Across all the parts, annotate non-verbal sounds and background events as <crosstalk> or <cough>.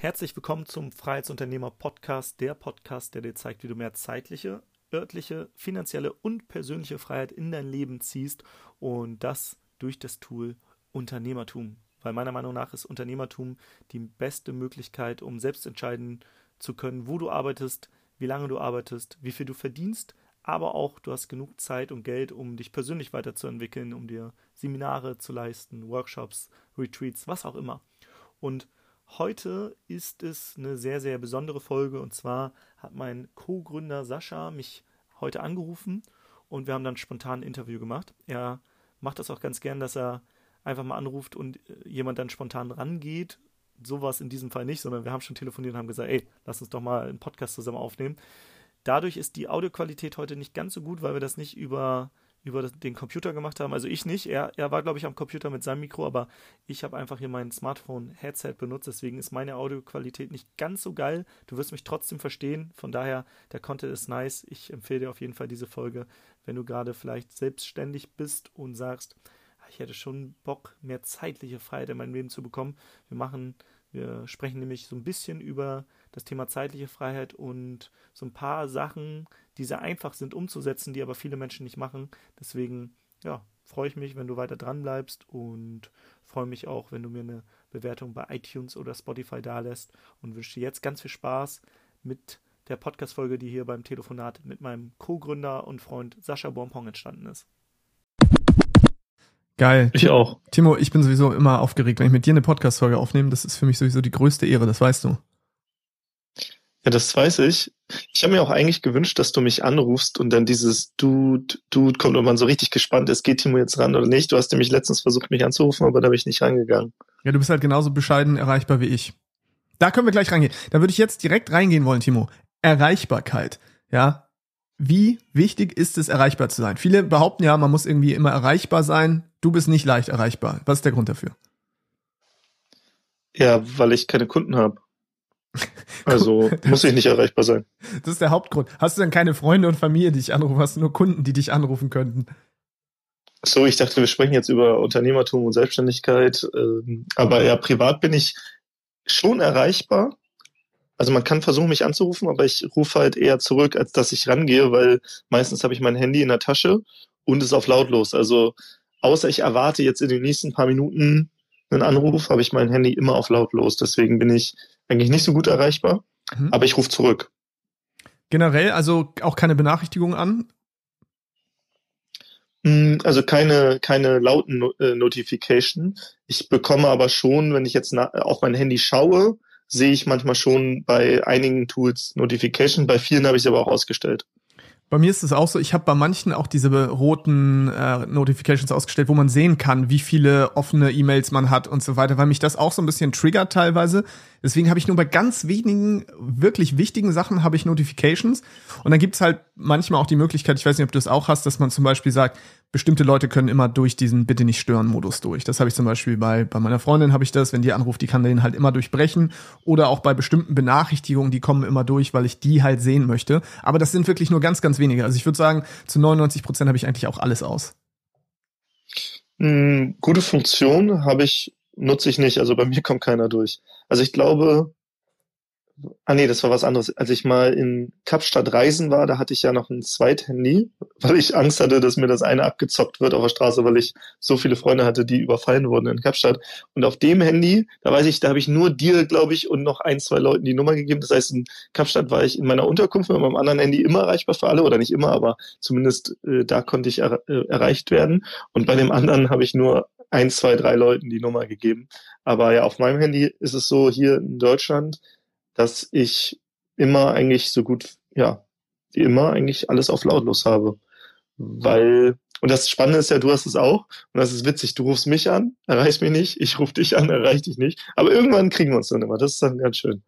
Herzlich willkommen zum Freiheitsunternehmer Podcast, der Podcast, der dir zeigt, wie du mehr zeitliche, örtliche, finanzielle und persönliche Freiheit in dein Leben ziehst und das durch das Tool Unternehmertum. Weil meiner Meinung nach ist Unternehmertum die beste Möglichkeit, um selbst entscheiden zu können, wo du arbeitest, wie lange du arbeitest, wie viel du verdienst, aber auch du hast genug Zeit und Geld, um dich persönlich weiterzuentwickeln, um dir Seminare zu leisten, Workshops, Retreats, was auch immer. Und Heute ist es eine sehr, sehr besondere Folge und zwar hat mein Co-Gründer Sascha mich heute angerufen und wir haben dann spontan ein Interview gemacht. Er macht das auch ganz gern, dass er einfach mal anruft und äh, jemand dann spontan rangeht. Sowas in diesem Fall nicht, sondern wir haben schon telefoniert und haben gesagt, ey, lass uns doch mal einen Podcast zusammen aufnehmen. Dadurch ist die Audioqualität heute nicht ganz so gut, weil wir das nicht über über den Computer gemacht haben. Also ich nicht. Er, er war, glaube ich, am Computer mit seinem Mikro, aber ich habe einfach hier mein Smartphone-Headset benutzt. Deswegen ist meine Audioqualität nicht ganz so geil. Du wirst mich trotzdem verstehen. Von daher, der Content ist nice. Ich empfehle dir auf jeden Fall diese Folge, wenn du gerade vielleicht selbstständig bist und sagst, ah, ich hätte schon Bock, mehr zeitliche Freiheit in meinem Leben zu bekommen. Wir machen, wir sprechen nämlich so ein bisschen über das Thema zeitliche Freiheit und so ein paar Sachen, die sehr einfach sind umzusetzen, die aber viele Menschen nicht machen. Deswegen, ja, freue ich mich, wenn du weiter dran bleibst und freue mich auch, wenn du mir eine Bewertung bei iTunes oder Spotify dalässt und wünsche dir jetzt ganz viel Spaß mit der Podcast-Folge, die hier beim Telefonat mit meinem Co-Gründer und Freund Sascha Bonpong entstanden ist. Geil. Ich auch. Timo, ich bin sowieso immer aufgeregt, wenn ich mit dir eine Podcast-Folge aufnehme. Das ist für mich sowieso die größte Ehre, das weißt du. Ja, das weiß ich. Ich habe mir auch eigentlich gewünscht, dass du mich anrufst und dann dieses Dude, Dude kommt und man so richtig gespannt ist, geht Timo jetzt ran oder nicht. Du hast nämlich letztens versucht, mich anzurufen, aber da bin ich nicht rangegangen. Ja, du bist halt genauso bescheiden erreichbar wie ich. Da können wir gleich reingehen. Da würde ich jetzt direkt reingehen wollen, Timo. Erreichbarkeit. Ja. Wie wichtig ist es, erreichbar zu sein? Viele behaupten ja, man muss irgendwie immer erreichbar sein. Du bist nicht leicht erreichbar. Was ist der Grund dafür? Ja, weil ich keine Kunden habe. <laughs> Also muss ich nicht erreichbar sein. Das ist der Hauptgrund. Hast du denn keine Freunde und Familie, die dich anrufen? Hast du nur Kunden, die dich anrufen könnten? So, ich dachte, wir sprechen jetzt über Unternehmertum und Selbstständigkeit. Ähm, aber ja, privat bin ich schon erreichbar. Also man kann versuchen, mich anzurufen, aber ich rufe halt eher zurück, als dass ich rangehe, weil meistens habe ich mein Handy in der Tasche und ist auf lautlos. Also außer ich erwarte jetzt in den nächsten paar Minuten einen Anruf, habe ich mein Handy immer auf lautlos. Deswegen bin ich eigentlich nicht so gut erreichbar, mhm. aber ich rufe zurück. Generell also auch keine Benachrichtigungen an? Hm, also keine, keine lauten äh, Notification. Ich bekomme aber schon, wenn ich jetzt auf mein Handy schaue, sehe ich manchmal schon bei einigen Tools Notification, bei vielen habe ich sie aber auch ausgestellt. Bei mir ist es auch so, ich habe bei manchen auch diese roten äh, Notifications ausgestellt, wo man sehen kann, wie viele offene E-Mails man hat und so weiter, weil mich das auch so ein bisschen triggert teilweise. Deswegen habe ich nur bei ganz wenigen wirklich wichtigen Sachen habe ich Notifications. Und dann gibt's halt manchmal auch die Möglichkeit, ich weiß nicht, ob du das auch hast, dass man zum Beispiel sagt, bestimmte Leute können immer durch diesen Bitte nicht stören Modus durch. Das habe ich zum Beispiel bei, bei meiner Freundin habe ich das, wenn die anruft, die kann den halt immer durchbrechen. Oder auch bei bestimmten Benachrichtigungen, die kommen immer durch, weil ich die halt sehen möchte. Aber das sind wirklich nur ganz, ganz wenige. Also ich würde sagen, zu 99 Prozent habe ich eigentlich auch alles aus. Hm, gute Funktion habe ich, nutze ich nicht. Also bei mir kommt keiner durch. Also ich glaube, Ah nee, das war was anderes. Als ich mal in Kapstadt reisen war, da hatte ich ja noch ein Zweithandy, <laughs> weil ich Angst hatte, dass mir das eine abgezockt wird auf der Straße, weil ich so viele Freunde hatte, die überfallen wurden in Kapstadt. Und auf dem Handy, da weiß ich, da habe ich nur dir, glaube ich, und noch ein, zwei Leuten die Nummer gegeben. Das heißt, in Kapstadt war ich in meiner Unterkunft mit meinem anderen Handy immer erreichbar für alle, oder nicht immer, aber zumindest äh, da konnte ich er äh, erreicht werden. Und bei dem anderen habe ich nur ein, zwei, drei Leuten die Nummer gegeben. Aber ja, auf meinem Handy ist es so hier in Deutschland, dass ich immer eigentlich so gut, ja, wie immer eigentlich alles auf lautlos habe. Weil, und das Spannende ist ja, du hast es auch, und das ist witzig, du rufst mich an, erreichst mich nicht, ich rufe dich an, <laughs> erreich dich nicht. Aber irgendwann kriegen wir uns dann immer. Das ist dann ganz schön.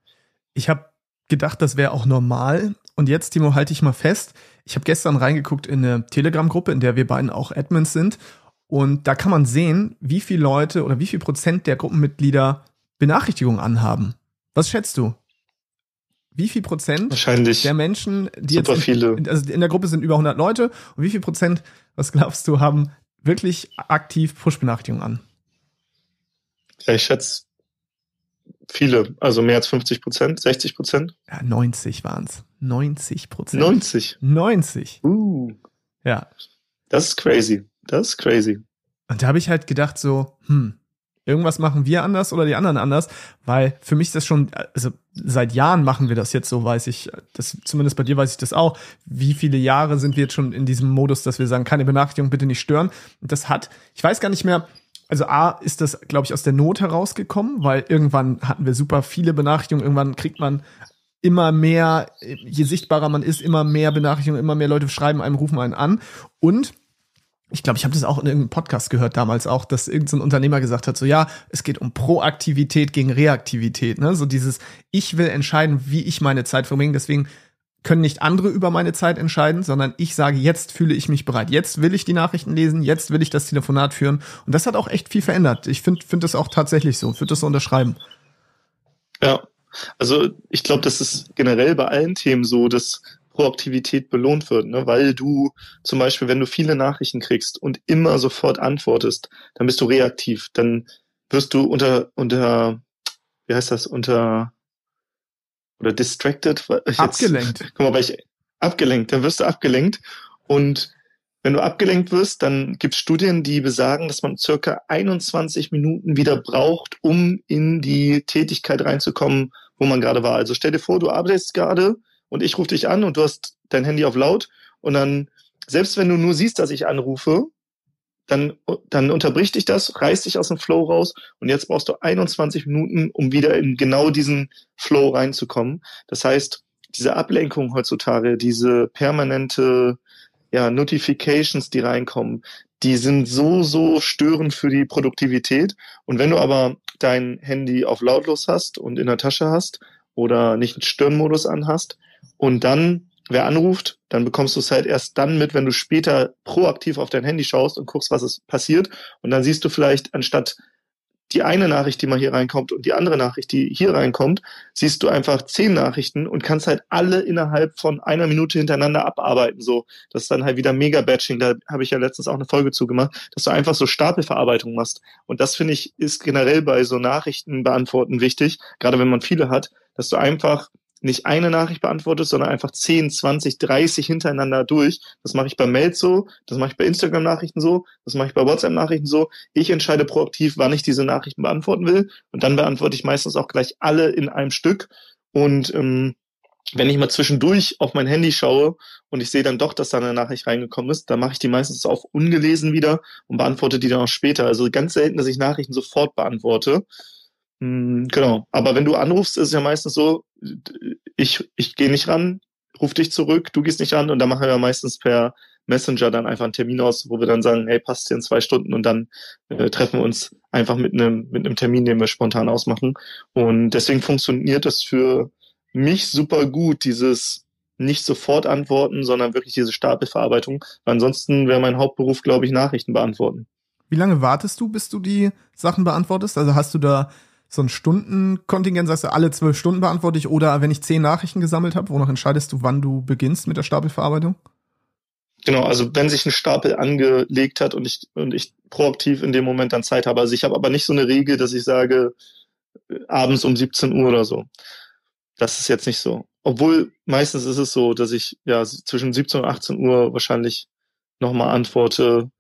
Ich habe gedacht, das wäre auch normal. Und jetzt, Timo, halte ich mal fest. Ich habe gestern reingeguckt in eine Telegram-Gruppe, in der wir beiden auch Admins sind. Und da kann man sehen, wie viele Leute oder wie viel Prozent der Gruppenmitglieder Benachrichtigungen anhaben. Was schätzt du? Wie viel Prozent Wahrscheinlich der Menschen, die jetzt in, viele. also in der Gruppe sind über 100 Leute und wie viel Prozent, was glaubst du, haben wirklich aktiv Push-Benachrichtigungen an? Ja, ich schätze viele, also mehr als 50 Prozent, 60 Prozent. Ja, 90 waren's. 90 Prozent. 90. 90. Uh, Ja. das ist crazy. Das ist crazy. Und da habe ich halt gedacht so, hm, irgendwas machen wir anders oder die anderen anders, weil für mich ist das schon, also seit Jahren machen wir das jetzt so, weiß ich, das, zumindest bei dir weiß ich das auch. Wie viele Jahre sind wir jetzt schon in diesem Modus, dass wir sagen, keine Benachrichtigung, bitte nicht stören. Und das hat, ich weiß gar nicht mehr, also A ist das, glaube ich, aus der Not herausgekommen, weil irgendwann hatten wir super viele Benachrichtigungen, irgendwann kriegt man immer mehr, je sichtbarer man ist, immer mehr Benachrichtigungen, immer mehr Leute schreiben einem, rufen einen an. Und ich glaube, ich habe das auch in irgendeinem Podcast gehört damals auch, dass irgendein Unternehmer gesagt hat, so ja, es geht um Proaktivität gegen Reaktivität, ne? So dieses, ich will entscheiden, wie ich meine Zeit verbringe, deswegen können nicht andere über meine Zeit entscheiden, sondern ich sage, jetzt fühle ich mich bereit. Jetzt will ich die Nachrichten lesen, jetzt will ich das Telefonat führen. Und das hat auch echt viel verändert. Ich finde finde das auch tatsächlich so, würde das so unterschreiben. Ja, also ich glaube, das ist generell bei allen Themen so, dass Proaktivität belohnt wird, ne? weil du zum Beispiel, wenn du viele Nachrichten kriegst und immer sofort antwortest, dann bist du reaktiv, dann wirst du unter, unter, wie heißt das, unter, oder distracted? <laughs> Ich Abgelenkt. Jetzt, <laughs> guck mal, weil ich, abgelenkt, dann wirst du abgelenkt und wenn du abgelenkt wirst, dann gibt es Studien, die besagen, dass man circa 21 Minuten wieder braucht, um in die Tätigkeit reinzukommen, wo man gerade war. Also stell dir vor, du arbeitest gerade und ich rufe dich an und du hast dein Handy auf laut und dann, selbst wenn du nur siehst, dass ich anrufe, dann, dann unterbricht dich das, reißt dich aus dem Flow raus und jetzt brauchst du 21 Minuten, um wieder in genau diesen Flow reinzukommen. Das heißt, diese Ablenkung heutzutage, diese permanente ja, Notifications, die reinkommen, die sind so, so störend für die Produktivität. Und wenn du aber dein Handy auf lautlos hast und in der Tasche hast oder nicht einen Stirnmodus anhast und dann wer anruft, dann bekommst du es halt erst dann mit, wenn du später proaktiv auf dein Handy schaust und guckst, was ist passiert. Und dann siehst du vielleicht anstatt die eine Nachricht, die mal hier reinkommt und die andere Nachricht, die hier reinkommt, siehst du einfach zehn Nachrichten und kannst halt alle innerhalb von einer Minute hintereinander abarbeiten. So, das ist dann halt wieder Mega-Batching. Da habe ich ja letztens auch eine Folge zugemacht, dass du einfach so Stapelverarbeitung machst. Und das finde ich ist generell bei so Nachrichten beantworten wichtig, gerade wenn man viele hat, dass du einfach nicht eine Nachricht beantwortest, sondern einfach 10, 20, 30 hintereinander durch. Das mache ich bei Mails so, das mache ich bei Instagram-Nachrichten so, das mache ich bei WhatsApp-Nachrichten so. Ich entscheide proaktiv, wann ich diese Nachrichten beantworten will. Und dann beantworte ich meistens auch gleich alle in einem Stück. Und ähm, wenn ich mal zwischendurch auf mein Handy schaue und ich sehe dann doch, dass da eine Nachricht reingekommen ist, dann mache ich die meistens auf ungelesen wieder und beantworte die dann auch später. Also ganz selten, dass ich Nachrichten sofort beantworte. Hm, Genau. Aber wenn du anrufst, ist es ja meistens so, ich, ich gehe nicht ran, ruf dich zurück, du gehst nicht ran und dann machen wir meistens per Messenger dann einfach einen Termin aus, wo wir dann sagen, hey, passt hier in zwei Stunden und dann äh, treffen wir uns einfach mit einem mit einem Termin, den wir spontan ausmachen. Und deswegen funktioniert das für mich super gut, dieses nicht sofort antworten, sondern wirklich diese Stapelverarbeitung. Ansonsten wäre mein Hauptberuf, glaube ich, Nachrichten beantworten. Wie lange wartest du, bis du die Sachen beantwortest? Also hast du da so ein Stundenkontingent, sagst du, alle zwölf Stunden beantworte ich oder wenn ich zehn Nachrichten gesammelt habe, wonach entscheidest du, wann du beginnst mit der Stapelverarbeitung? Genau, also wenn sich ein Stapel angelegt hat und ich, und ich proaktiv in dem Moment dann Zeit habe. Also ich habe aber nicht so eine Regel, dass ich sage, äh, abends um 17 Uhr oder so. Das ist jetzt nicht so. Obwohl meistens ist es so, dass ich ja zwischen 17 und 18 Uhr wahrscheinlich nochmal antworte.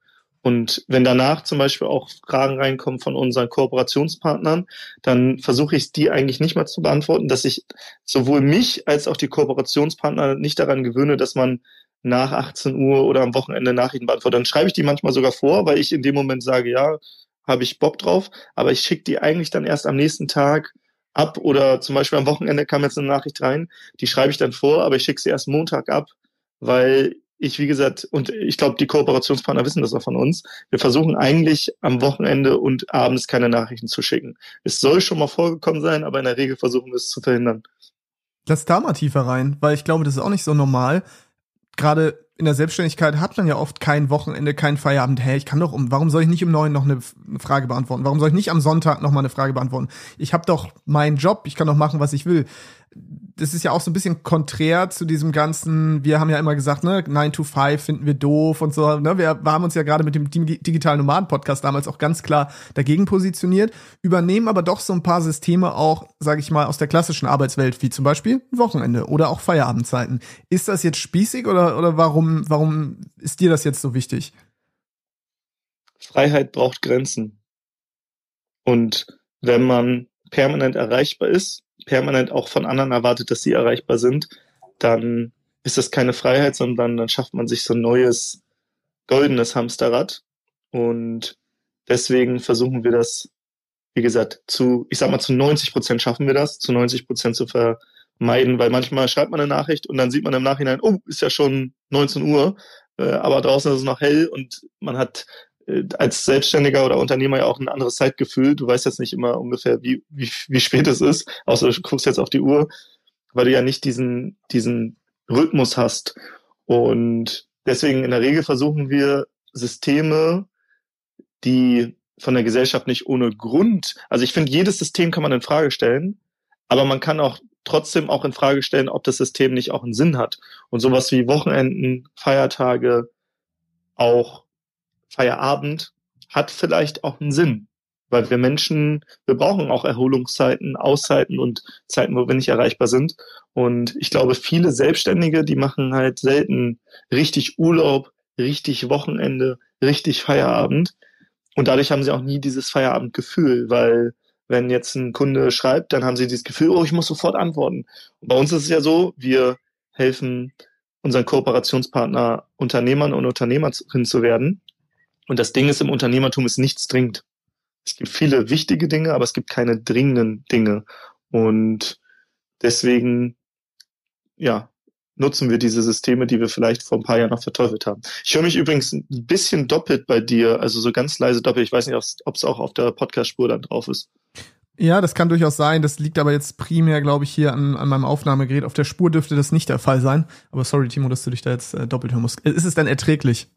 Und wenn danach zum Beispiel auch Fragen reinkommen von unseren Kooperationspartnern, dann versuche ich die eigentlich nicht mal zu beantworten, dass ich sowohl mich als auch die Kooperationspartner nicht daran gewöhne, dass man nach 18 Uhr oder am Wochenende Nachrichten beantwortet. Dann schreibe ich die manchmal sogar vor, weil ich in dem Moment sage, ja, habe ich Bock drauf, aber ich schicke die eigentlich dann erst am nächsten Tag ab oder zum Beispiel am Wochenende kam jetzt eine Nachricht rein, die schreibe ich dann vor, aber ich schicke sie erst Montag ab, weil ich, wie gesagt, und ich glaube, die Kooperationspartner wissen das auch von uns, wir versuchen eigentlich am Wochenende und abends keine Nachrichten zu schicken. Es soll schon mal vorgekommen sein, aber in der Regel versuchen wir es zu verhindern. Lass da mal tiefer rein, weil ich glaube, das ist auch nicht so normal. Gerade in der Selbstständigkeit hat man ja oft kein Wochenende, kein Feierabend. Hey, ich kann doch um, warum soll ich nicht um neun noch eine, Frage beantworten? Warum soll ich nicht am Sonntag noch mal eine Frage beantworten? Ich habe doch meinen Job, ich kann doch machen, was ich will. Das ist ja auch so ein bisschen konträr zu diesem ganzen, wir haben ja immer gesagt, ne, 9 to 5 finden wir doof und so, ne? Wir, haben uns ja gerade mit dem digitalen Nomaden-Podcast damals auch ganz klar dagegen positioniert, übernehmen aber doch so ein paar Systeme auch, sage ich mal, aus der klassischen Arbeitswelt, wie zum Beispiel Wochenende oder auch Feierabendzeiten. Ist das jetzt spießig oder, oder warum, warum ist dir das jetzt so wichtig? Freiheit braucht Grenzen. Und wenn man permanent erreichbar ist, permanent auch von anderen erwartet, dass sie erreichbar sind, dann ist das keine Freiheit, sondern dann schafft man sich so ein neues goldenes Hamsterrad. Und deswegen versuchen wir das, wie gesagt, zu, ich sag mal, zu 90 Prozent schaffen wir das, zu 90 Prozent zu vermeiden, weil manchmal schreibt man eine Nachricht und dann sieht man im Nachhinein, oh, ist ja schon 19 Uhr, äh, aber draußen ist es noch hell und man hat als Selbstständiger oder Unternehmer ja auch ein anderes Zeitgefühl. Du weißt jetzt nicht immer ungefähr, wie, wie, wie spät es ist, außer du guckst jetzt auf die Uhr, weil du ja nicht diesen, diesen Rhythmus hast. Und deswegen in der Regel versuchen wir Systeme, die von der Gesellschaft nicht ohne Grund, also ich finde, jedes System kann man in Frage stellen, aber man kann auch trotzdem auch in Frage stellen, ob das System nicht auch einen Sinn hat. Und sowas wie Wochenenden, Feiertage, auch Feierabend hat vielleicht auch einen Sinn, weil wir Menschen, wir brauchen auch Erholungszeiten, Auszeiten und Zeiten, wo wir nicht erreichbar sind. Und ich glaube, viele Selbstständige, die machen halt selten richtig Urlaub, richtig Wochenende, richtig Feierabend. Und dadurch haben sie auch nie dieses Feierabendgefühl, weil wenn jetzt ein Kunde schreibt, dann haben sie dieses Gefühl, oh, ich muss sofort antworten. Und bei uns ist es ja so, wir helfen unseren Kooperationspartner Unternehmern und Unternehmerinnen zu werden. Und das Ding ist, im Unternehmertum ist nichts dringend. Es gibt viele wichtige Dinge, aber es gibt keine dringenden Dinge. Und deswegen, ja, nutzen wir diese Systeme, die wir vielleicht vor ein paar Jahren noch verteufelt haben. Ich höre mich übrigens ein bisschen doppelt bei dir, also so ganz leise doppelt. Ich weiß nicht, ob es auch auf der Podcast-Spur dann drauf ist. Ja, das kann durchaus sein. Das liegt aber jetzt primär, glaube ich, hier an, an meinem Aufnahmegerät. Auf der Spur dürfte das nicht der Fall sein. Aber sorry, Timo, dass du dich da jetzt äh, doppelt hören musst. Ist es denn erträglich?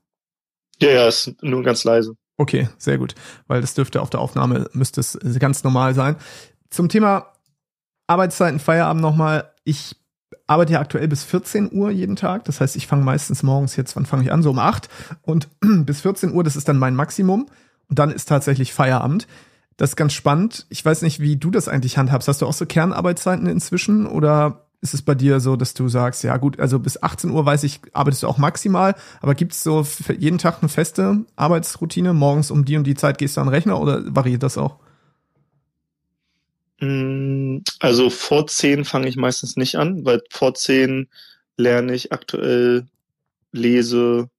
Ja, ja, ist nur ganz leise. Okay, sehr gut, weil das dürfte auf der Aufnahme müsste es ganz normal sein. Zum Thema Arbeitszeiten, Feierabend nochmal. Ich arbeite ja aktuell bis 14 Uhr jeden Tag. Das heißt, ich fange meistens morgens jetzt, wann fange ich an? So um 8 und <clears throat> bis 14 Uhr, das ist dann mein Maximum. Und dann ist tatsächlich Feierabend. Das ist ganz spannend. Ich weiß nicht, wie du das eigentlich handhabst. Hast du auch so Kernarbeitszeiten inzwischen oder ist es bei dir so, dass du sagst, ja gut, also bis 18 Uhr weiß ich, arbeitest du auch maximal, aber gibt es so jeden Tag eine feste Arbeitsroutine? Morgens um die und die Zeit gehst du an den Rechner oder variiert das auch? Mm, also vor 10 fange ich meistens nicht an, weil vor 10 lerne ich aktuell, lese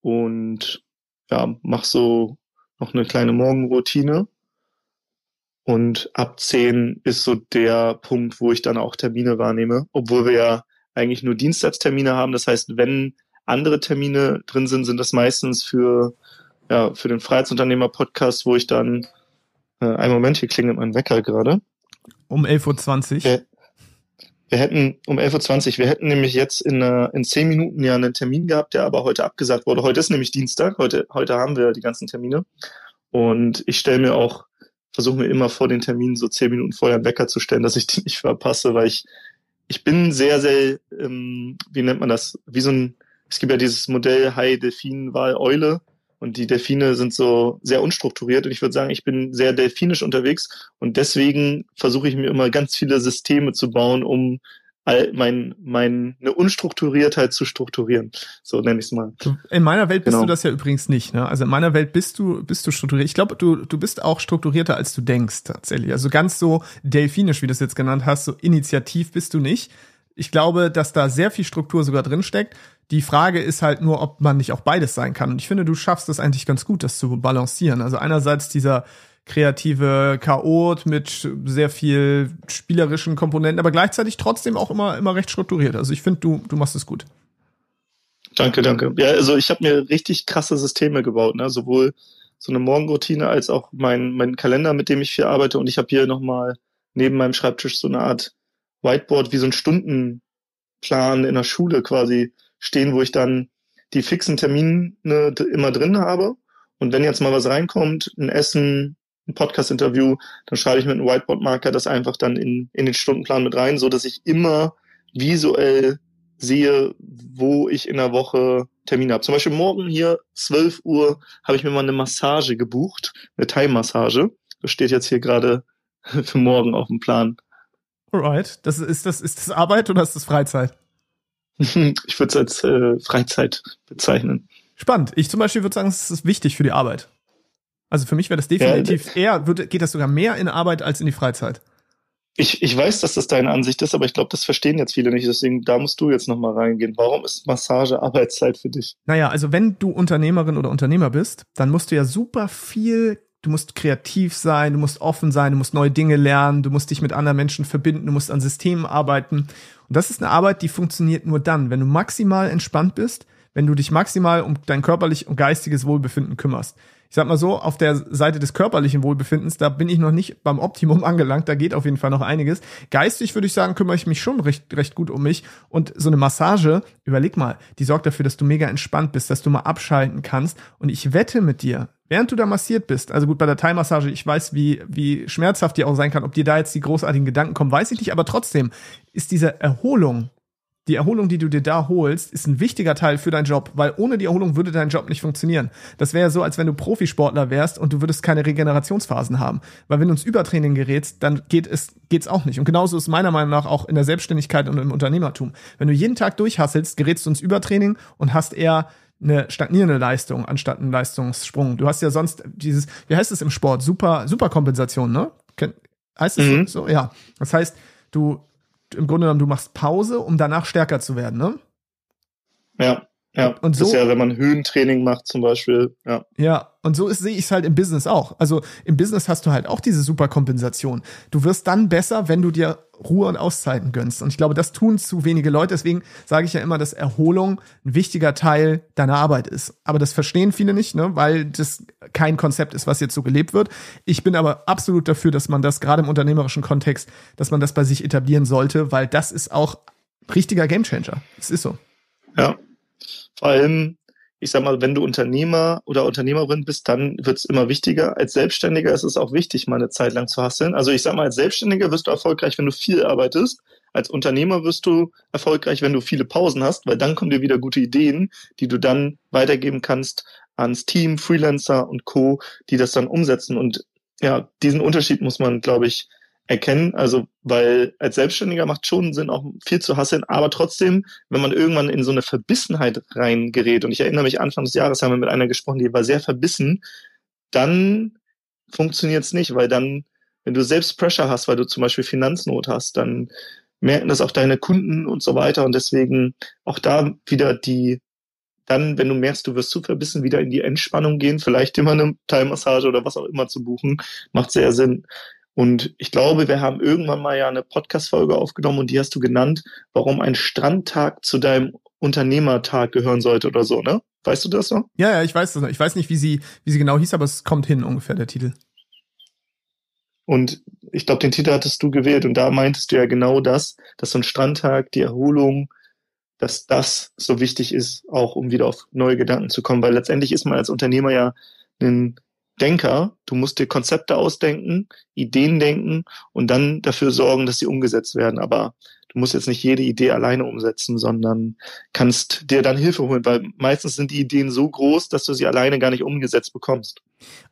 und ja, mach so noch eine kleine Morgenroutine. Und ab 10 ist so der Punkt, wo ich dann auch Termine wahrnehme, obwohl wir ja eigentlich nur Dienstagstermine haben. Das heißt, wenn andere Termine drin sind, sind das meistens für, ja, für den Freiheitsunternehmer-Podcast, wo ich dann, äh, einen Moment, hier klingelt mein Wecker gerade. Um 11.20 Uhr. Wir, wir hätten, um 11.20 Uhr, wir hätten nämlich jetzt in, äh, in 10 Minuten ja einen Termin gehabt, der aber heute abgesagt wurde. Heute ist nämlich Dienstag, heute, heute haben wir die ganzen Termine. Und ich stelle mir auch versuche mir immer vor den Terminen so zehn Minuten vorher einen Wecker zu stellen, dass ich die nicht verpasse, weil ich, ich bin sehr, sehr, ähm, wie nennt man das, wie so ein, es gibt ja dieses Modell Hai, Delfin, Wal, Eule und die Delfine sind so sehr unstrukturiert und ich würde sagen, ich bin sehr delfinisch unterwegs und deswegen versuche ich mir immer ganz viele Systeme zu bauen, um all mein, meine Unstrukturiertheit zu strukturieren. So nenne ich es mal. In meiner Welt bist genau. du das ja übrigens nicht. Ne? Also in meiner Welt bist du, bist du strukturiert. Ich glaube, du, du bist auch strukturierter, als du denkst, tatsächlich. Also ganz so delfinisch, wie du es jetzt genannt hast, so initiativ bist du nicht. Ich glaube, dass da sehr viel Struktur sogar drin steckt. Die Frage ist halt nur, ob man nicht auch beides sein kann. Und ich finde, du schaffst es eigentlich ganz gut, das zu balancieren. Also einerseits dieser kreative Chaot mit sehr viel spielerischen Komponenten, aber gleichzeitig trotzdem auch immer, immer recht strukturiert. Also ich finde, du, du machst es gut. Danke, danke. Ja, also ich habe mir richtig krasse Systeme gebaut, ne? sowohl so eine Morgenroutine als auch mein, mein Kalender, mit dem ich viel arbeite. Und ich habe hier nochmal neben meinem Schreibtisch so eine Art Whiteboard, wie so ein Stundenplan in der Schule quasi stehen, wo ich dann die fixen Termine immer drin habe. Und wenn jetzt mal was reinkommt, ein Essen, ein Podcast-Interview, dann schreibe ich mit einem Whiteboard-Marker das einfach dann in, in den Stundenplan mit rein, so dass ich immer visuell sehe, wo ich in der Woche Termine habe. Zum Beispiel morgen hier 12 Uhr habe ich mir mal eine Massage gebucht, eine Thai-Massage. Das steht jetzt hier gerade <laughs> für morgen auf dem Plan. Alright. Das ist das ist das Arbeit oder ist das Freizeit? <laughs> ich würde es als äh, Freizeit bezeichnen. Spannend. Ich zum Beispiel würde sagen, es ist wichtig für die Arbeit. Also für mich wäre das definitiv ja, eher, würde, geht das sogar mehr in Arbeit als in die Freizeit. Ich, ich weiß, dass das deine Ansicht ist, aber ich glaube, das verstehen jetzt viele nicht. Deswegen, da musst du jetzt nochmal reingehen. Warum ist Massage Arbeitszeit für dich? Naja, also wenn du Unternehmerin oder Unternehmer bist, dann musst du ja super viel du musst kreativ sein, du musst offen sein, du musst neue Dinge lernen, du musst dich mit anderen Menschen verbinden, du musst an Systemen arbeiten. Und das ist eine Arbeit, die funktioniert nur dann, wenn du maximal entspannt bist, wenn du dich maximal um dein körperlich und geistiges Wohlbefinden kümmerst ich sag mal so, auf der Seite des körperlichen Wohlbefindens, da bin ich noch nicht beim Optimum <laughs> angelangt, da geht auf jeden Fall noch einiges. Geistig würde ich sagen, kümmere ich mich schon recht, recht gut um mich. Und so eine Massage, überleg mal, die sorgt dafür, dass du mega entspannt bist, dass du mal abschalten kannst. Und ich wette mit dir, während du da massiert bist, also gut, bei der Thai-Massage, ich weiß, wie, wie schmerzhaft die auch sein kann, ob dir da jetzt die großartigen Gedanken kommen, weiß ich nicht, aber trotzdem ist diese Erholung die Erholung, die du dir da holst, ist ein wichtiger Teil für deinen Job, weil ohne die Erholung würde dein Job nicht funktionieren. Das wäre so, als wenn du Profisportler wärst und du würdest keine Regenerationsphasen haben. Weil wenn du ins Übertraining gerätst, dann geht es, geht's auch nicht. Und genauso ist meiner Meinung nach auch in der Selbstständigkeit und im Unternehmertum. Wenn du jeden Tag durchhasselst, gerätst du ins Übertraining und hast eher eine stagnierende Leistung anstatt einen Leistungssprung. Du hast ja sonst dieses, wie heißt es im Sport? Super, Superkompensation, ne? Heißt es mhm. so? Ja. Das heißt, du im Grunde genommen, du machst Pause, um danach stärker zu werden, ne? Ja. Ja, und so, das ist ja, wenn man Höhentraining macht zum Beispiel, ja. Ja, und so sehe ich es halt im Business auch. Also im Business hast du halt auch diese Superkompensation. Du wirst dann besser, wenn du dir Ruhe und Auszeiten gönnst. Und ich glaube, das tun zu wenige Leute. Deswegen sage ich ja immer, dass Erholung ein wichtiger Teil deiner Arbeit ist. Aber das verstehen viele nicht, ne? weil das kein Konzept ist, was jetzt so gelebt wird. Ich bin aber absolut dafür, dass man das gerade im unternehmerischen Kontext, dass man das bei sich etablieren sollte, weil das ist auch richtiger Gamechanger. Es ist so. Ja, vor allem, ich sag mal, wenn du Unternehmer oder Unternehmerin bist, dann wird es immer wichtiger. Als Selbstständiger ist es auch wichtig, mal eine Zeit lang zu hasseln. Also ich sag mal, als Selbstständiger wirst du erfolgreich, wenn du viel arbeitest. Als Unternehmer wirst du erfolgreich, wenn du viele Pausen hast, weil dann kommen dir wieder gute Ideen, die du dann weitergeben kannst ans Team, Freelancer und Co., die das dann umsetzen. Und ja, diesen Unterschied muss man, glaube ich, erkennen. Also, weil als Selbstständiger macht schon Sinn, auch viel zu hasseln, aber trotzdem, wenn man irgendwann in so eine Verbissenheit reingerät, und ich erinnere mich, Anfang des Jahres haben wir mit einer gesprochen, die war sehr verbissen, dann funktioniert es nicht, weil dann, wenn du selbst Pressure hast, weil du zum Beispiel Finanznot hast, dann merken das auch deine Kunden und so weiter. Und deswegen auch da wieder die, dann, wenn du merkst, du wirst zu verbissen, wieder in die Entspannung gehen, vielleicht immer eine Teilmassage oder was auch immer zu buchen, macht sehr Sinn. Und ich glaube, wir haben irgendwann mal ja eine Podcast-Folge aufgenommen und die hast du genannt, warum ein Strandtag zu deinem Unternehmertag gehören sollte oder so, ne? Weißt du das noch? Ja, ja, ich weiß das noch. Ich weiß nicht, wie sie, wie sie genau hieß, aber es kommt hin ungefähr, der Titel. Und ich glaube, den Titel hattest du gewählt und da meintest du ja genau das, dass so ein Strandtag, die Erholung, dass das so wichtig ist, auch um wieder auf neue Gedanken zu kommen, weil letztendlich ist man als Unternehmer ja ein Denker. Du musst dir Konzepte ausdenken, Ideen denken und dann dafür sorgen, dass sie umgesetzt werden. Aber du musst jetzt nicht jede Idee alleine umsetzen, sondern kannst dir dann Hilfe holen, weil meistens sind die Ideen so groß, dass du sie alleine gar nicht umgesetzt bekommst.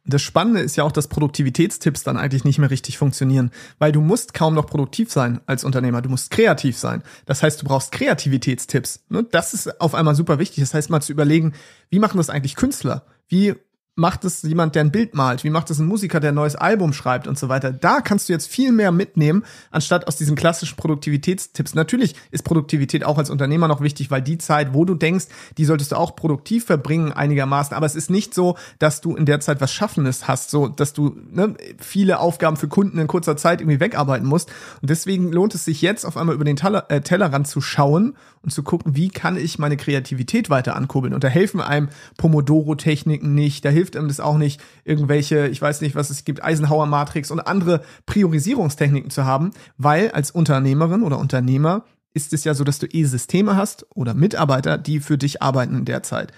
Das Spannende ist ja auch, dass Produktivitätstipps dann eigentlich nicht mehr richtig funktionieren, weil du musst kaum noch produktiv sein als Unternehmer, du musst kreativ sein. Das heißt, du brauchst Kreativitätstipps. Ne? Das ist auf einmal super wichtig. Das heißt, mal zu überlegen, wie machen das eigentlich Künstler? Wie macht es jemand, der ein Bild malt? Wie macht es ein Musiker, der ein neues Album schreibt und so weiter? Da kannst du jetzt viel mehr mitnehmen, anstatt aus diesen klassischen Produktivitätstipps. Natürlich ist Produktivität auch als Unternehmer noch wichtig, weil die Zeit, wo du denkst, die solltest du auch produktiv verbringen einigermaßen. Aber es ist nicht so, dass du in der Zeit was Schaffendes hast, so dass du ne, viele Aufgaben für Kunden in kurzer Zeit irgendwie wegarbeiten musst. Und deswegen lohnt es sich jetzt auf einmal über den Teller, äh, Tellerrand zu schauen und zu gucken, wie kann ich meine Kreativität weiter ankurbeln. Und da helfen einem Pomodoro-Techniken nicht, da hilft hilft ihm das auch nicht, irgendwelche, ich weiß nicht, was es gibt, Eisenhower Matrix und andere Priorisierungstechniken zu haben, weil als Unternehmerin oder Unternehmer ist es ja so, dass du eh Systeme hast oder Mitarbeiter, die für dich arbeiten in der Zeit.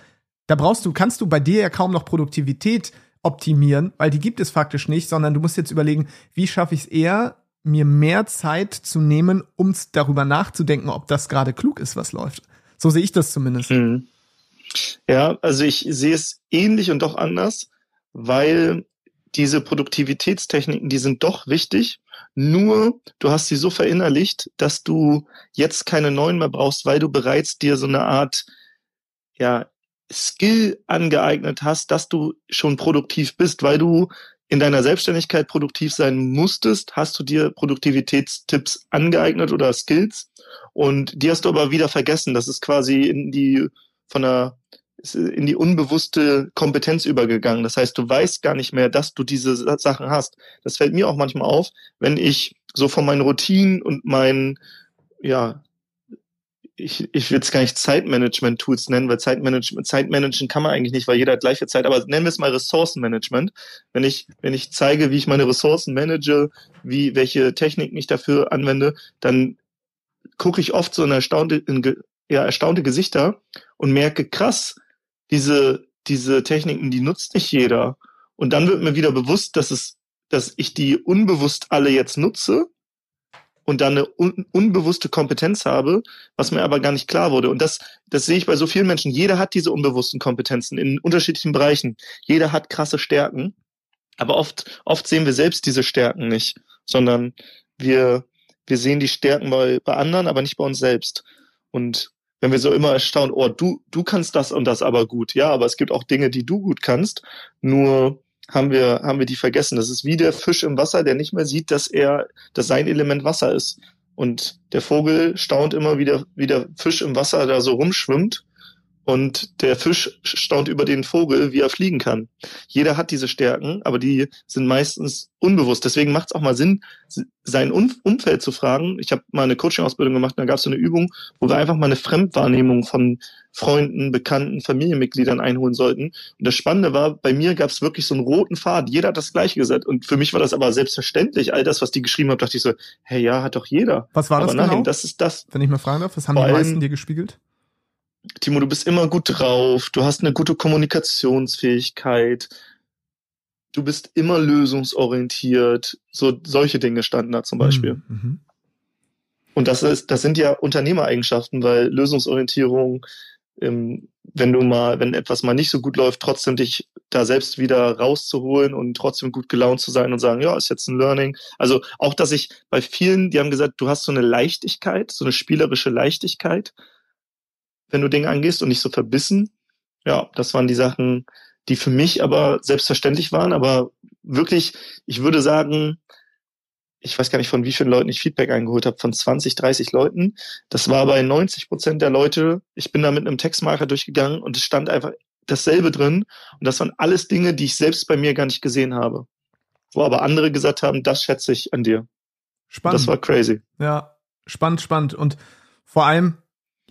Da brauchst du, kannst du bei dir ja kaum noch Produktivität optimieren, weil die gibt es faktisch nicht, sondern du musst jetzt überlegen, wie schaffe ich es eher, mir mehr Zeit zu nehmen, um darüber nachzudenken, ob das gerade klug ist, was läuft. So sehe ich das zumindest. Mhm. Ja, also ich sehe es ähnlich und doch anders, weil diese Produktivitätstechniken, die sind doch wichtig. Nur du hast sie so verinnerlicht, dass du jetzt keine neuen mehr brauchst, weil du bereits dir so eine Art ja, Skill angeeignet hast, dass du schon produktiv bist, weil du in deiner Selbstständigkeit produktiv sein musstest, hast du dir Produktivitätstipps angeeignet oder Skills und die hast du aber wieder vergessen. Das ist quasi in die von der in die unbewusste Kompetenz übergegangen. Das heißt, du weißt gar nicht mehr, dass du diese Sachen hast. Das fällt mir auch manchmal auf, wenn ich so von meinen Routinen und meinen, ja, ich, ich will es gar nicht Zeitmanagement-Tools nennen, weil Zeitmanagement, Zeitmanagen kann man eigentlich nicht, weil jeder hat gleiche Zeit, aber nennen wir es mal Ressourcenmanagement. Wenn ich, wenn ich zeige, wie ich meine Ressourcen manage, wie, welche Techniken ich dafür anwende, dann gucke ich oft so in erstaunte, in, ja, erstaunte Gesichter und merke, krass, diese, diese Techniken, die nutzt nicht jeder. Und dann wird mir wieder bewusst, dass es, dass ich die unbewusst alle jetzt nutze und dann eine un unbewusste Kompetenz habe, was mir aber gar nicht klar wurde. Und das, das sehe ich bei so vielen Menschen. Jeder hat diese unbewussten Kompetenzen in unterschiedlichen Bereichen. Jeder hat krasse Stärken. Aber oft, oft sehen wir selbst diese Stärken nicht, sondern wir, wir sehen die Stärken bei, bei anderen, aber nicht bei uns selbst. Und wenn wir so immer erstaunen, oh, du, du kannst das und das aber gut. Ja, aber es gibt auch Dinge, die du gut kannst. Nur haben wir, haben wir die vergessen. Das ist wie der Fisch im Wasser, der nicht mehr sieht, dass er, dass sein Element Wasser ist. Und der Vogel staunt immer, wie der, wie der Fisch im Wasser da so rumschwimmt und der Fisch staunt über den Vogel, wie er fliegen kann. Jeder hat diese Stärken, aber die sind meistens unbewusst. Deswegen macht es auch mal Sinn, sein Umfeld zu fragen. Ich habe mal eine Coaching-Ausbildung gemacht, da gab es so eine Übung, wo wir einfach mal eine Fremdwahrnehmung von Freunden, Bekannten, Familienmitgliedern einholen sollten. Und das Spannende war, bei mir gab es wirklich so einen roten Faden. Jeder hat das Gleiche gesagt. Und für mich war das aber selbstverständlich. All das, was die geschrieben haben, dachte ich so, hey, ja, hat doch jeder. Was war das aber nein, genau? das ist das. Wenn ich mal fragen darf, was haben die meisten dir gespiegelt? Timo, du bist immer gut drauf, du hast eine gute Kommunikationsfähigkeit, du bist immer lösungsorientiert. So solche Dinge standen da zum mhm, Beispiel. Mhm. Und das ist, das sind ja Unternehmereigenschaften, weil Lösungsorientierung, ähm, wenn du mal, wenn etwas mal nicht so gut läuft, trotzdem dich da selbst wieder rauszuholen und trotzdem gut gelaunt zu sein und sagen, ja, ist jetzt ein Learning. Also auch, dass ich bei vielen, die haben gesagt, du hast so eine Leichtigkeit, so eine spielerische Leichtigkeit wenn du Dinge angehst und nicht so verbissen. Ja, das waren die Sachen, die für mich aber selbstverständlich waren, aber wirklich, ich würde sagen, ich weiß gar nicht, von wie vielen Leuten ich Feedback eingeholt habe, von 20, 30 Leuten. Das war bei 90 Prozent der Leute. Ich bin da mit einem Textmarker durchgegangen und es stand einfach dasselbe drin. Und das waren alles Dinge, die ich selbst bei mir gar nicht gesehen habe. Wo aber andere gesagt haben, das schätze ich an dir. Spannend. Das war crazy. Ja, spannend, spannend. Und vor allem,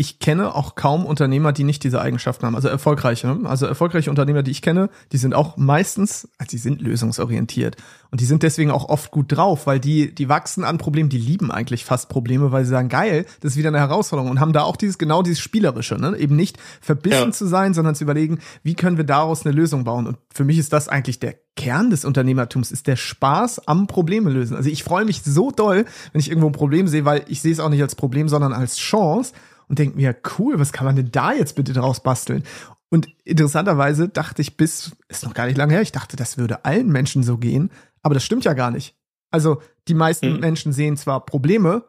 ich kenne auch kaum Unternehmer, die nicht diese Eigenschaften haben. Also erfolgreiche. Ne? Also erfolgreiche Unternehmer, die ich kenne, die sind auch meistens, also die sind lösungsorientiert. Und die sind deswegen auch oft gut drauf, weil die, die wachsen an Problemen, die lieben eigentlich fast Probleme, weil sie sagen, geil, das ist wieder eine Herausforderung und haben da auch dieses, genau dieses Spielerische, ne? Eben nicht verbissen ja. zu sein, sondern zu überlegen, wie können wir daraus eine Lösung bauen. Und für mich ist das eigentlich der Kern des Unternehmertums ist der Spaß am Probleme lösen. Also ich freue mich so doll, wenn ich irgendwo ein Problem sehe, weil ich sehe es auch nicht als Problem, sondern als Chance und denke mir, cool, was kann man denn da jetzt bitte draus basteln? Und interessanterweise dachte ich bis, ist noch gar nicht lange her, ich dachte, das würde allen Menschen so gehen, aber das stimmt ja gar nicht. Also die meisten mhm. Menschen sehen zwar Probleme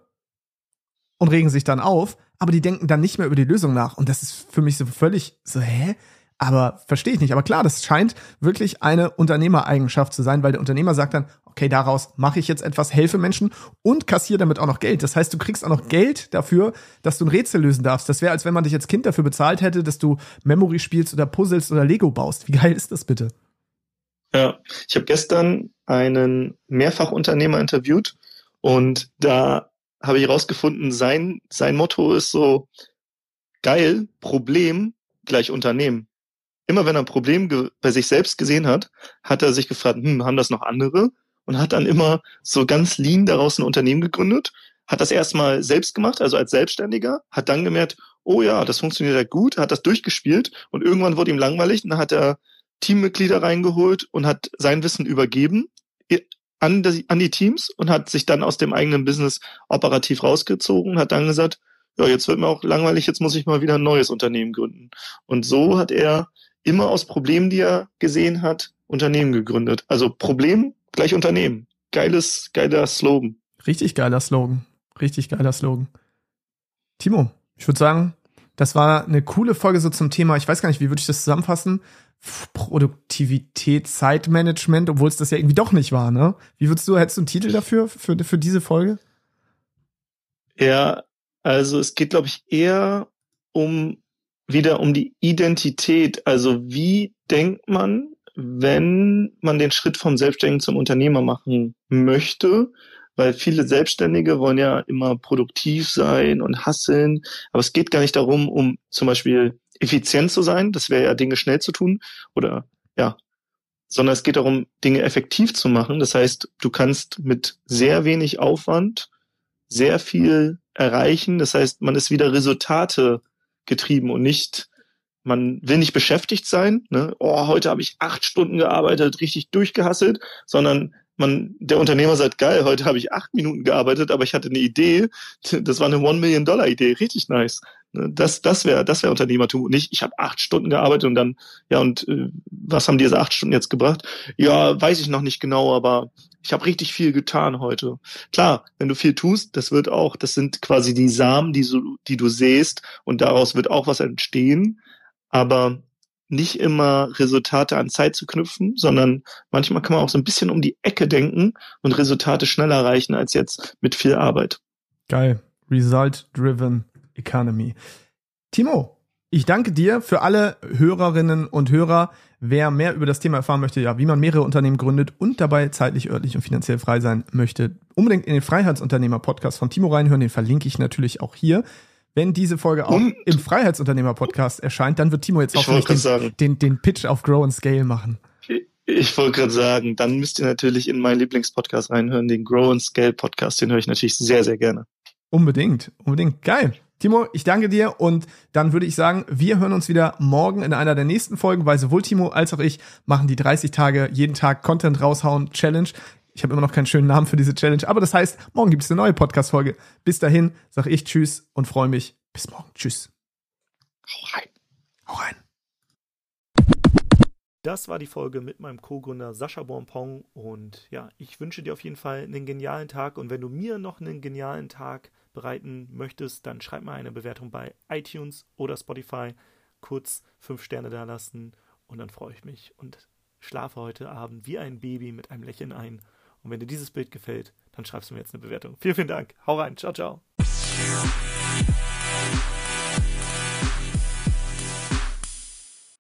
und regen sich dann auf, aber die denken dann nicht mehr über die Lösung nach. Und das ist für mich so völlig so, hä? Aber verstehe ich nicht. Aber klar, das scheint wirklich eine Unternehmereigenschaft zu sein, weil der Unternehmer sagt dann, okay, daraus mache ich jetzt etwas, helfe Menschen und kassiere damit auch noch Geld. Das heißt, du kriegst auch noch Geld dafür, dass du ein Rätsel lösen darfst. Das wäre, als wenn man dich als Kind dafür bezahlt hätte, dass du Memory spielst oder puzzelst oder Lego baust. Wie geil ist das bitte? Ja, ich habe gestern einen Mehrfachunternehmer interviewt und da habe ich herausgefunden, sein, sein Motto ist so, geil, Problem gleich Unternehmen immer wenn er ein Problem bei sich selbst gesehen hat, hat er sich gefragt, hm, haben das noch andere? Und hat dann immer so ganz lean daraus ein Unternehmen gegründet, hat das erstmal selbst gemacht, also als Selbstständiger, hat dann gemerkt, oh ja, das funktioniert ja gut, hat das durchgespielt und irgendwann wurde ihm langweilig und dann hat er Teammitglieder reingeholt und hat sein Wissen übergeben an die, an die Teams und hat sich dann aus dem eigenen Business operativ rausgezogen hat dann gesagt, ja, jetzt wird mir auch langweilig, jetzt muss ich mal wieder ein neues Unternehmen gründen. Und so hat er immer aus Problemen, die er gesehen hat, Unternehmen gegründet. Also Problem gleich Unternehmen. Geiles, geiler Slogan. Richtig geiler Slogan. Richtig geiler Slogan. Timo, ich würde sagen, das war eine coole Folge so zum Thema, ich weiß gar nicht, wie würde ich das zusammenfassen? Produktivität, Zeitmanagement, obwohl es das ja irgendwie doch nicht war, ne? Wie würdest du, hättest du einen Titel dafür, für, für diese Folge? Ja, also es geht, glaube ich, eher um wieder um die Identität. Also wie denkt man, wenn man den Schritt vom Selbstständigen zum Unternehmer machen möchte? Weil viele Selbstständige wollen ja immer produktiv sein und hasseln. Aber es geht gar nicht darum, um zum Beispiel effizient zu sein. Das wäre ja Dinge schnell zu tun oder ja, sondern es geht darum, Dinge effektiv zu machen. Das heißt, du kannst mit sehr wenig Aufwand sehr viel erreichen. Das heißt, man ist wieder Resultate getrieben und nicht, man will nicht beschäftigt sein. Ne? Oh, heute habe ich acht Stunden gearbeitet, richtig durchgehasselt, sondern man, der Unternehmer sagt, geil, heute habe ich acht Minuten gearbeitet, aber ich hatte eine Idee, das war eine One-Million-Dollar-Idee, richtig nice. Ne, das, das wäre das wäre Unternehmertum nicht, ich habe acht Stunden gearbeitet und dann, ja, und äh, was haben diese acht Stunden jetzt gebracht? Ja, weiß ich noch nicht genau, aber ich habe richtig viel getan heute. Klar, wenn du viel tust, das wird auch, das sind quasi die Samen, die, so, die du säst und daraus wird auch was entstehen, aber nicht immer Resultate an Zeit zu knüpfen, sondern manchmal kann man auch so ein bisschen um die Ecke denken und Resultate schneller erreichen als jetzt mit viel Arbeit. Geil. Result-driven Economy. Timo, ich danke dir für alle Hörerinnen und Hörer. Wer mehr über das Thema erfahren möchte, ja, wie man mehrere Unternehmen gründet und dabei zeitlich, örtlich und finanziell frei sein möchte, unbedingt in den Freiheitsunternehmer-Podcast von Timo reinhören. Den verlinke ich natürlich auch hier. Wenn diese Folge auch und? im Freiheitsunternehmer-Podcast erscheint, dann wird Timo jetzt auch den, den, den Pitch auf Grow and Scale machen. Ich wollte gerade sagen, dann müsst ihr natürlich in meinen Lieblingspodcast reinhören, den Grow and Scale Podcast. Den höre ich natürlich sehr, sehr gerne. Unbedingt, unbedingt. Geil. Timo, ich danke dir und dann würde ich sagen, wir hören uns wieder morgen in einer der nächsten Folgen, weil sowohl Timo als auch ich machen die 30 Tage jeden Tag Content raushauen Challenge. Ich habe immer noch keinen schönen Namen für diese Challenge, aber das heißt, morgen gibt es eine neue Podcast-Folge. Bis dahin sage ich Tschüss und freue mich. Bis morgen. Tschüss. Hau rein. Hau rein. Das war die Folge mit meinem Co-Gründer Sascha Bonpong und ja, ich wünsche dir auf jeden Fall einen genialen Tag und wenn du mir noch einen genialen Tag bereiten möchtest, dann schreib mal eine Bewertung bei iTunes oder Spotify, kurz fünf Sterne da lassen und dann freue ich mich und schlafe heute Abend wie ein Baby mit einem Lächeln ein und wenn dir dieses Bild gefällt, dann schreibst du mir jetzt eine Bewertung. Vielen, vielen Dank. Hau rein. Ciao, ciao.